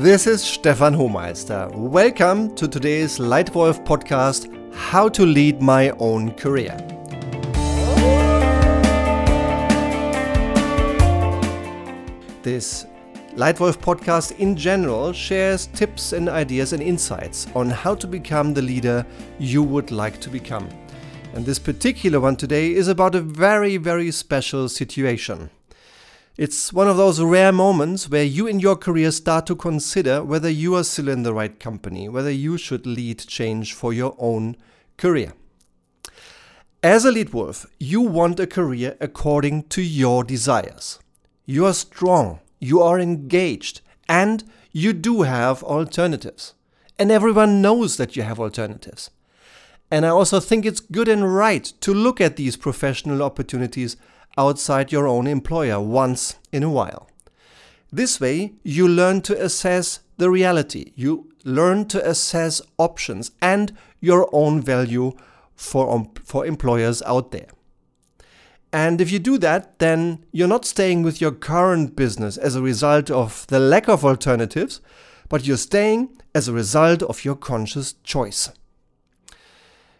This is Stefan Hohmeister. Welcome to today's Leitwolf podcast How to Lead My Own Career. This Leitwolf podcast in general shares tips and ideas and insights on how to become the leader you would like to become. And this particular one today is about a very, very special situation. It's one of those rare moments where you in your career start to consider whether you are still in the right company, whether you should lead change for your own career. As a lead wolf, you want a career according to your desires. You are strong, you are engaged, and you do have alternatives. And everyone knows that you have alternatives. And I also think it's good and right to look at these professional opportunities outside your own employer once in a while. This way, you learn to assess the reality, you learn to assess options and your own value for, um, for employers out there. And if you do that, then you're not staying with your current business as a result of the lack of alternatives, but you're staying as a result of your conscious choice.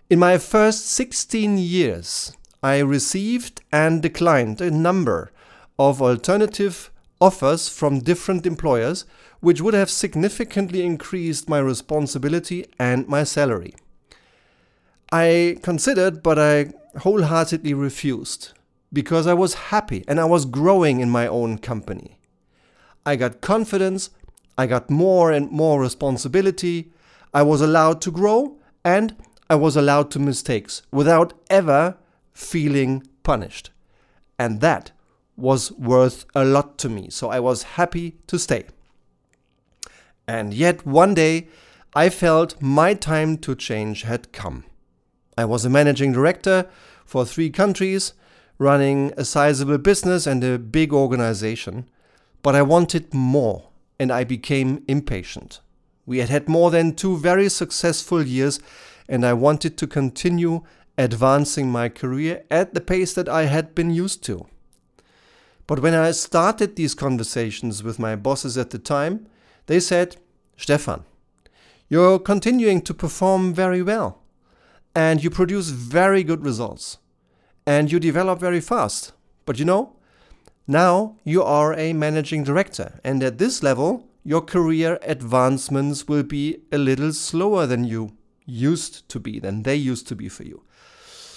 In my first 16 years I received and declined a number of alternative offers from different employers, which would have significantly increased my responsibility and my salary. I considered, but I wholeheartedly refused because I was happy and I was growing in my own company. I got confidence, I got more and more responsibility, I was allowed to grow, and I was allowed to mistakes without ever feeling punished. And that was worth a lot to me, so I was happy to stay. And yet one day I felt my time to change had come. I was a managing director for three countries, running a sizable business and a big organization, but I wanted more and I became impatient. We had had more than two very successful years and I wanted to continue advancing my career at the pace that I had been used to. But when I started these conversations with my bosses at the time, they said, Stefan, you're continuing to perform very well, and you produce very good results, and you develop very fast. But you know, now you are a managing director, and at this level, your career advancements will be a little slower than you used to be, than they used to be for you.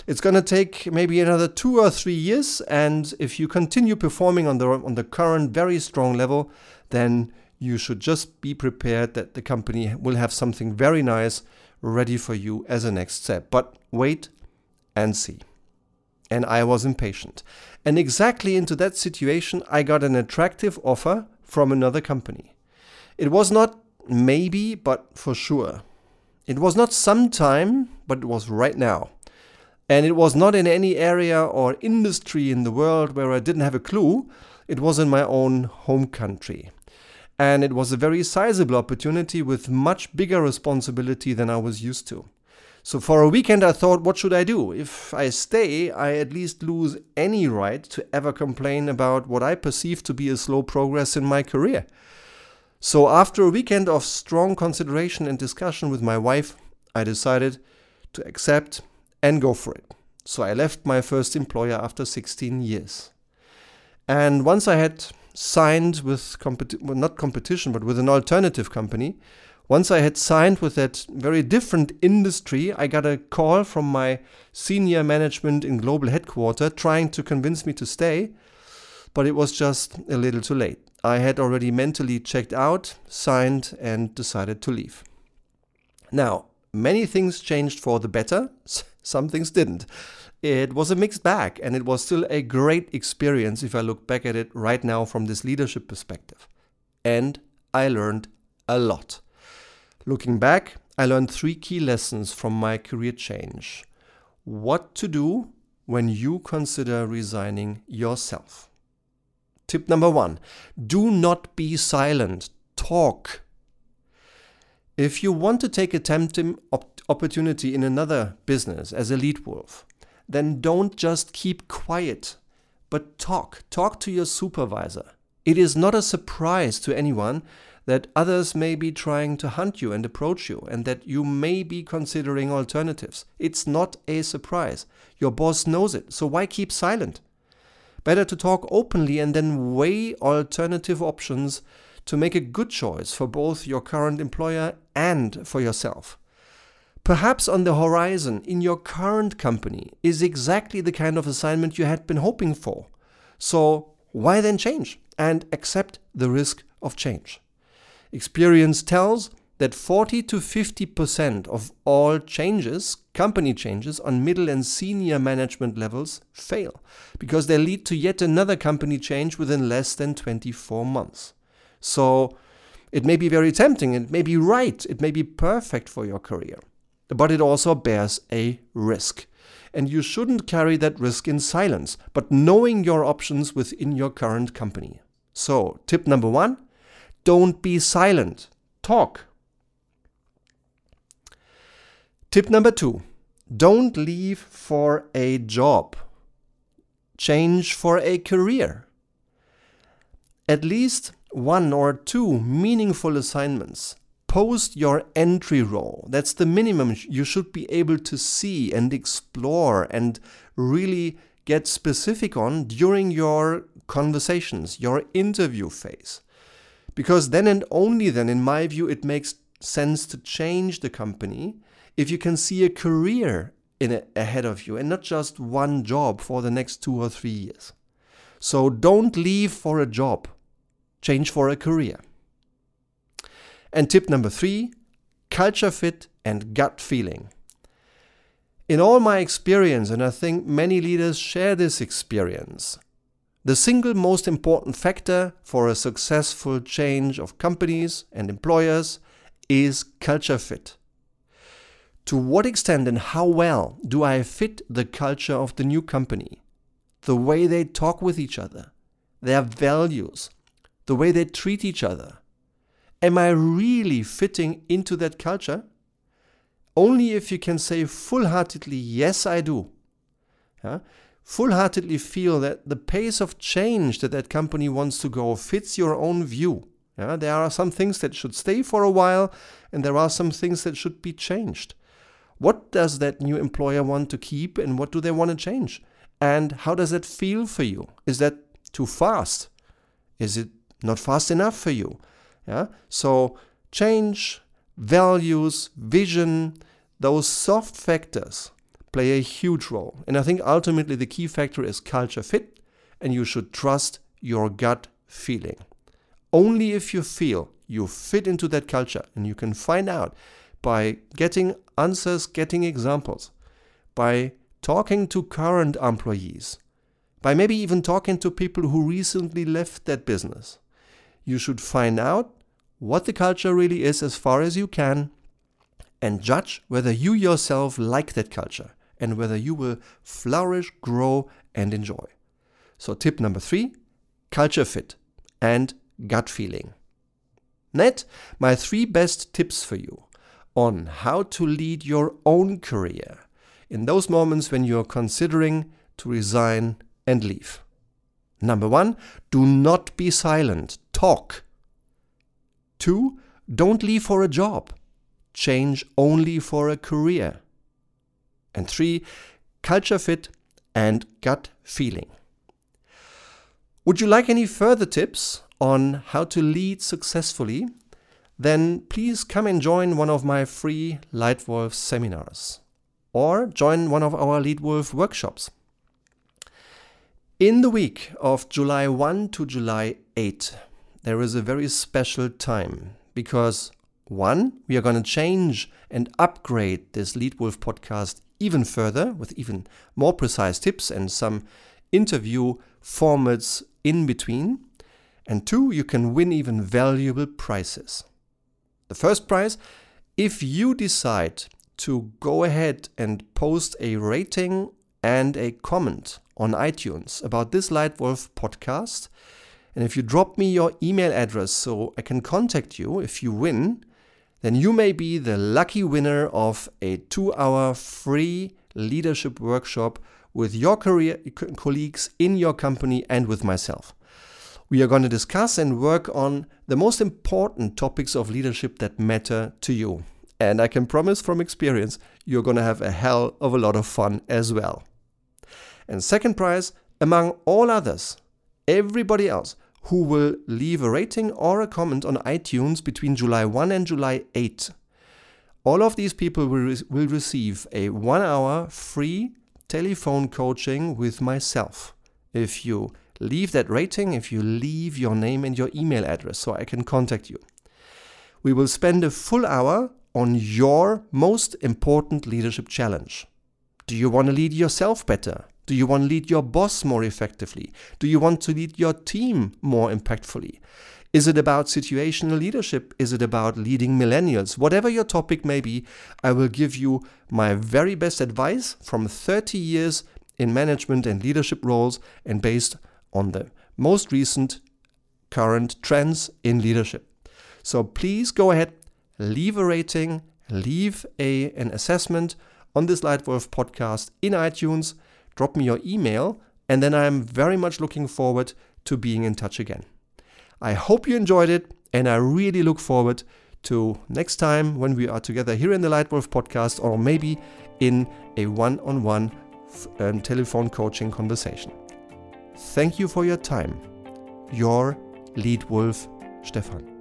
It's going to take maybe another two or three years, and if you continue performing on the on the current very strong level, then you should just be prepared that the company will have something very nice ready for you as a next step. But wait and see. And I was impatient. And exactly into that situation, I got an attractive offer from another company. It was not maybe, but for sure. It was not sometime, but it was right now. And it was not in any area or industry in the world where I didn't have a clue. It was in my own home country. And it was a very sizable opportunity with much bigger responsibility than I was used to. So for a weekend, I thought, what should I do? If I stay, I at least lose any right to ever complain about what I perceive to be a slow progress in my career. So after a weekend of strong consideration and discussion with my wife, I decided to accept and go for it. So I left my first employer after 16 years. And once I had signed with competi- well, not competition, but with an alternative company, once I had signed with that very different industry, I got a call from my senior management in global headquarters trying to convince me to stay, but it was just a little too late. I had already mentally checked out, signed, and decided to leave. Now, many things changed for the better, some things didn't. It was a mixed bag, and it was still a great experience if I look back at it right now from this leadership perspective. And I learned a lot. Looking back, I learned three key lessons from my career change. What to do when you consider resigning yourself. Tip number one do not be silent, talk. If you want to take a tempting op- opportunity in another business as a lead wolf, then don't just keep quiet, but talk. Talk to your supervisor. It is not a surprise to anyone that others may be trying to hunt you and approach you, and that you may be considering alternatives. It's not a surprise. Your boss knows it, so why keep silent? Better to talk openly and then weigh alternative options to make a good choice for both your current employer and for yourself. Perhaps on the horizon in your current company is exactly the kind of assignment you had been hoping for. So, why then change and accept the risk of change? Experience tells that 40 to 50% of all changes, company changes on middle and senior management levels fail because they lead to yet another company change within less than 24 months. So it may be very tempting, it may be right, it may be perfect for your career, but it also bears a risk. And you shouldn't carry that risk in silence, but knowing your options within your current company. So, tip number one don't be silent. Talk. Tip number two don't leave for a job. Change for a career. At least one or two meaningful assignments post your entry role. That's the minimum you should be able to see and explore and really get specific on during your conversations, your interview phase. Because then and only then, in my view, it makes sense to change the company if you can see a career in ahead of you and not just one job for the next two or three years. So don't leave for a job, change for a career. And tip number three culture fit and gut feeling. In all my experience, and I think many leaders share this experience, the single most important factor for a successful change of companies and employers is culture fit. To what extent and how well do I fit the culture of the new company? The way they talk with each other, their values, the way they treat each other. Am I really fitting into that culture? Only if you can say full heartedly, yes, I do. Full heartedly feel that the pace of change that that company wants to go fits your own view. Yeah, there are some things that should stay for a while, and there are some things that should be changed. What does that new employer want to keep, and what do they want to change? And how does that feel for you? Is that too fast? Is it not fast enough for you? Yeah. So change, values, vision, those soft factors play a huge role. And I think ultimately the key factor is culture fit, and you should trust your gut feeling. Only if you feel you fit into that culture, and you can find out by getting answers, getting examples, by talking to current employees, by maybe even talking to people who recently left that business. You should find out what the culture really is as far as you can and judge whether you yourself like that culture and whether you will flourish, grow, and enjoy. So, tip number three culture fit and gut feeling. Net, my three best tips for you on how to lead your own career in those moments when you're considering to resign and leave. Number one, do not be silent, talk. Two, don't leave for a job, change only for a career. And three, culture fit and gut feeling. Would you like any further tips on how to lead successfully? Then please come and join one of my free Leitwolf seminars or join one of our Leadwolf workshops. In the week of July 1 to July 8, there is a very special time because one, we are going to change and upgrade this Leadwolf podcast even further with even more precise tips and some interview formats in between. And two, you can win even valuable prizes. The first prize, if you decide to go ahead and post a rating and a comment on iTunes about this Leitwolf podcast, and if you drop me your email address so I can contact you if you win, then you may be the lucky winner of a two hour free leadership workshop with your career colleagues in your company and with myself. We are going to discuss and work on the most important topics of leadership that matter to you. And I can promise from experience, you're going to have a hell of a lot of fun as well. And second prize, among all others, everybody else who will leave a rating or a comment on iTunes between July 1 and July 8. All of these people will, re- will receive a one hour free telephone coaching with myself. If you leave that rating if you leave your name and your email address so I can contact you. We will spend a full hour on your most important leadership challenge. Do you want to lead yourself better? Do you want to lead your boss more effectively? Do you want to lead your team more impactfully? Is it about situational leadership? Is it about leading millennials? Whatever your topic may be, I will give you my very best advice from 30 years in management and leadership roles and based on the most recent current trends in leadership. So please go ahead, leave a rating, leave a, an assessment on this Leitwolf podcast in iTunes, drop me your email, and then I'm very much looking forward to being in touch again. I hope you enjoyed it, and I really look forward to next time when we are together here in the Leitwolf podcast or maybe in a one on one telephone coaching conversation. Thank you for your time. Your Lead Wolf, Stefan.